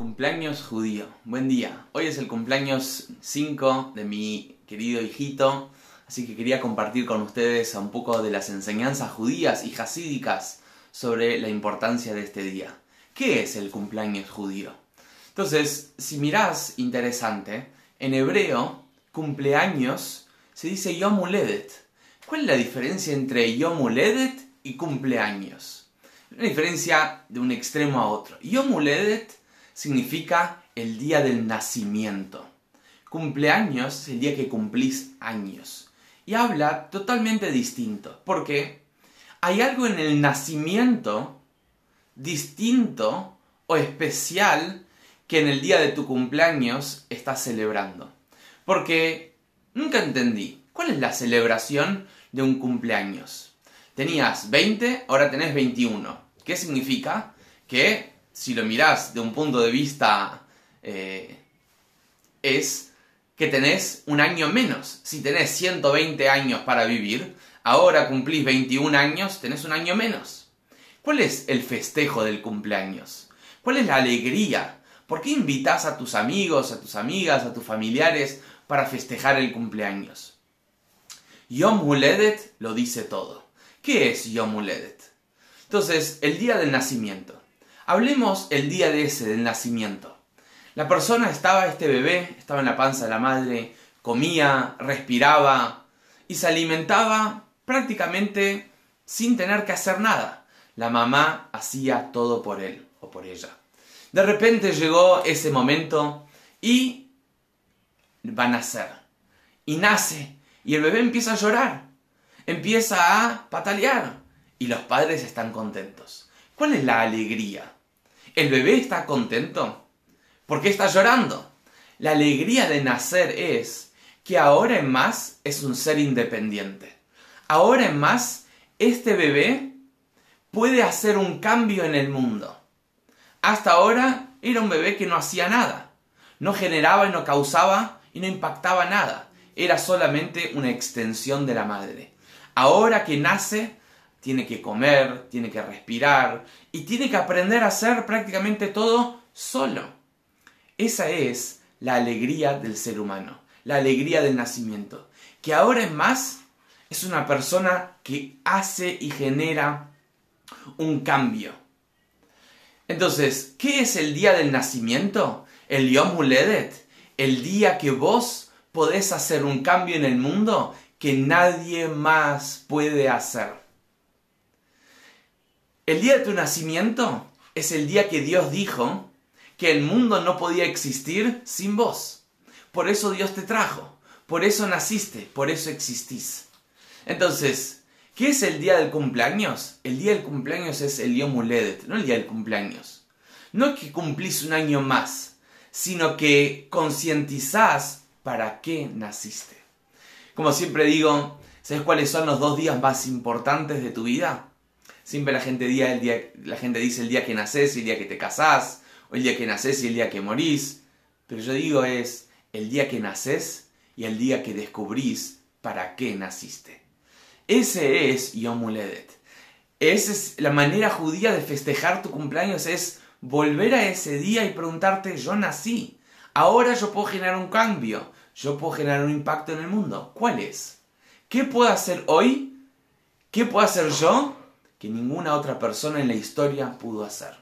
cumpleaños judío. Buen día. Hoy es el cumpleaños 5 de mi querido hijito, así que quería compartir con ustedes un poco de las enseñanzas judías y jasídicas sobre la importancia de este día. ¿Qué es el cumpleaños judío? Entonces, si mirás, interesante, en hebreo, cumpleaños se dice Yom Uledet. ¿Cuál es la diferencia entre Yom Uledet y cumpleaños? Una diferencia de un extremo a otro. Yom Uledet significa el día del nacimiento. Cumpleaños es el día que cumplís años. Y habla totalmente distinto. porque Hay algo en el nacimiento distinto o especial que en el día de tu cumpleaños estás celebrando. Porque nunca entendí, ¿cuál es la celebración de un cumpleaños? Tenías 20, ahora tenés 21. ¿Qué significa? Que si lo mirás de un punto de vista, eh, es que tenés un año menos. Si tenés 120 años para vivir, ahora cumplís 21 años, tenés un año menos. ¿Cuál es el festejo del cumpleaños? ¿Cuál es la alegría? ¿Por qué invitas a tus amigos, a tus amigas, a tus familiares para festejar el cumpleaños? Yom Huledet lo dice todo. ¿Qué es Yom Huledet? Entonces, el día del nacimiento. Hablemos el día de ese, del nacimiento. La persona estaba, este bebé, estaba en la panza de la madre, comía, respiraba y se alimentaba prácticamente sin tener que hacer nada. La mamá hacía todo por él o por ella. De repente llegó ese momento y va a nacer. Y nace. Y el bebé empieza a llorar. Empieza a patalear. Y los padres están contentos. ¿Cuál es la alegría? ¿El bebé está contento? ¿Por qué está llorando? La alegría de nacer es que ahora en más es un ser independiente. Ahora en más, este bebé puede hacer un cambio en el mundo. Hasta ahora era un bebé que no hacía nada. No generaba y no causaba y no impactaba nada. Era solamente una extensión de la madre. Ahora que nace, tiene que comer, tiene que respirar y tiene que aprender a hacer prácticamente todo solo. Esa es la alegría del ser humano, la alegría del nacimiento, que ahora en más es una persona que hace y genera un cambio. Entonces, ¿qué es el día del nacimiento? El Yom Huledet, el día que vos podés hacer un cambio en el mundo que nadie más puede hacer. El día de tu nacimiento es el día que Dios dijo que el mundo no podía existir sin vos. Por eso Dios te trajo, por eso naciste, por eso existís. Entonces, ¿qué es el día del cumpleaños? El día del cumpleaños es el Yom Uledet, no el día del cumpleaños. No que cumplís un año más, sino que concientizás para qué naciste. Como siempre digo, ¿sabes cuáles son los dos días más importantes de tu vida? Siempre la gente, día, el día, la gente dice el día que naces y el día que te casás, o el día que naces y el día que morís. Pero yo digo es el día que naces y el día que descubrís para qué naciste. Ese es Yom Uledet. Esa es la manera judía de festejar tu cumpleaños, es volver a ese día y preguntarte, yo nací, ahora yo puedo generar un cambio, yo puedo generar un impacto en el mundo. ¿Cuál es? ¿Qué puedo hacer hoy? ¿Qué puedo hacer yo que ninguna otra persona en la historia pudo hacer.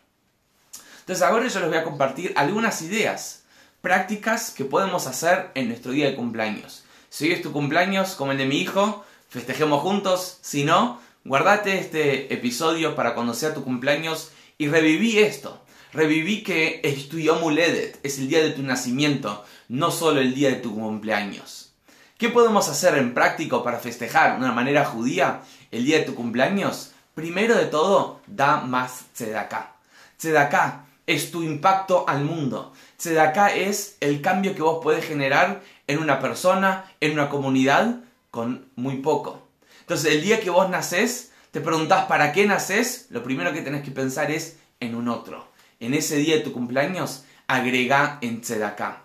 Entonces ahora yo les voy a compartir algunas ideas prácticas que podemos hacer en nuestro día de cumpleaños. Si hoy es tu cumpleaños como el de mi hijo, festejemos juntos. Si no, guardate este episodio para cuando sea tu cumpleaños y reviví esto. Reviví que es tu es el día de tu nacimiento, no solo el día de tu cumpleaños. ¿Qué podemos hacer en práctico para festejar de una manera judía el día de tu cumpleaños? Primero de todo, da más tzedaká. Tzedaká es tu impacto al mundo. Tzedaká es el cambio que vos puedes generar en una persona, en una comunidad, con muy poco. Entonces, el día que vos nacés, te preguntás para qué nacés, lo primero que tenés que pensar es en un otro. En ese día de tu cumpleaños, agrega en tzedaká.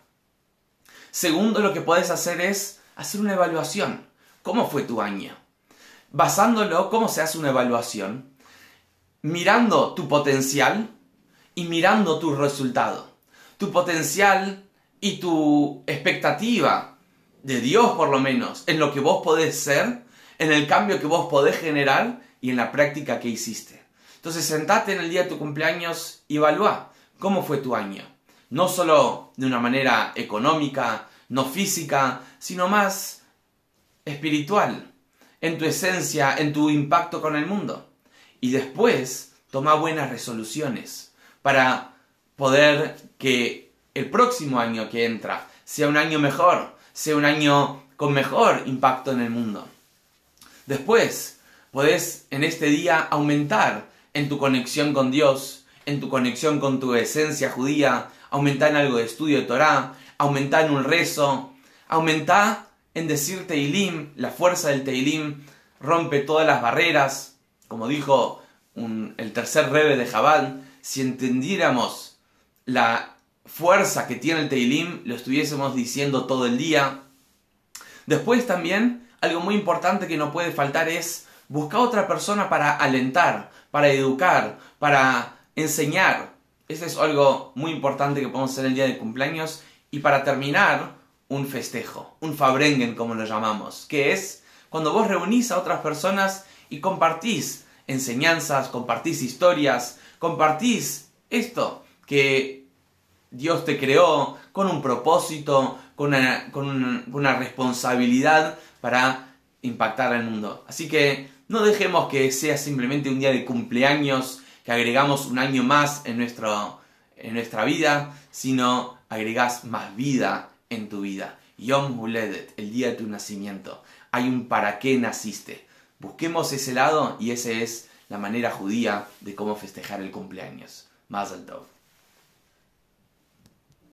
Segundo, lo que puedes hacer es hacer una evaluación. ¿Cómo fue tu año? Basándolo, ¿cómo se hace una evaluación? Mirando tu potencial y mirando tu resultado. tu potencial y tu expectativa de Dios por lo menos, en lo que vos podés ser, en el cambio que vos podés generar y en la práctica que hiciste. Entonces sentate en el día de tu cumpleaños y evalúa cómo fue tu año. No solo de una manera económica, no física, sino más espiritual, en tu esencia, en tu impacto con el mundo. Y después toma buenas resoluciones para poder que el próximo año que entra sea un año mejor, sea un año con mejor impacto en el mundo. Después, podés en este día aumentar en tu conexión con Dios, en tu conexión con tu esencia judía, aumentar en algo de estudio de Torah, aumentar en un rezo, aumentar en decir Teilim, la fuerza del Teilim rompe todas las barreras, como dijo el tercer rebe de Jabal, si entendiéramos la fuerza que tiene el Teilim, lo estuviésemos diciendo todo el día. Después también, algo muy importante que no puede faltar es buscar otra persona para alentar, para educar, para enseñar. Eso es algo muy importante que podemos hacer el día de cumpleaños. Y para terminar, un festejo, un fabrengen como lo llamamos, que es cuando vos reunís a otras personas y compartís enseñanzas, compartís historias, compartís esto que Dios te creó con un propósito, con una, responsabilidad para impactar al mundo. Así que no dejemos que sea simplemente un día de cumpleaños, que agregamos un año más en, nuestro, en nuestra vida, sino agregás más vida en tu vida. Yom Huledet, el día de tu nacimiento. Hay un para qué naciste. Busquemos ese lado y esa es la manera judía de cómo festejar el cumpleaños. Mazel Tov.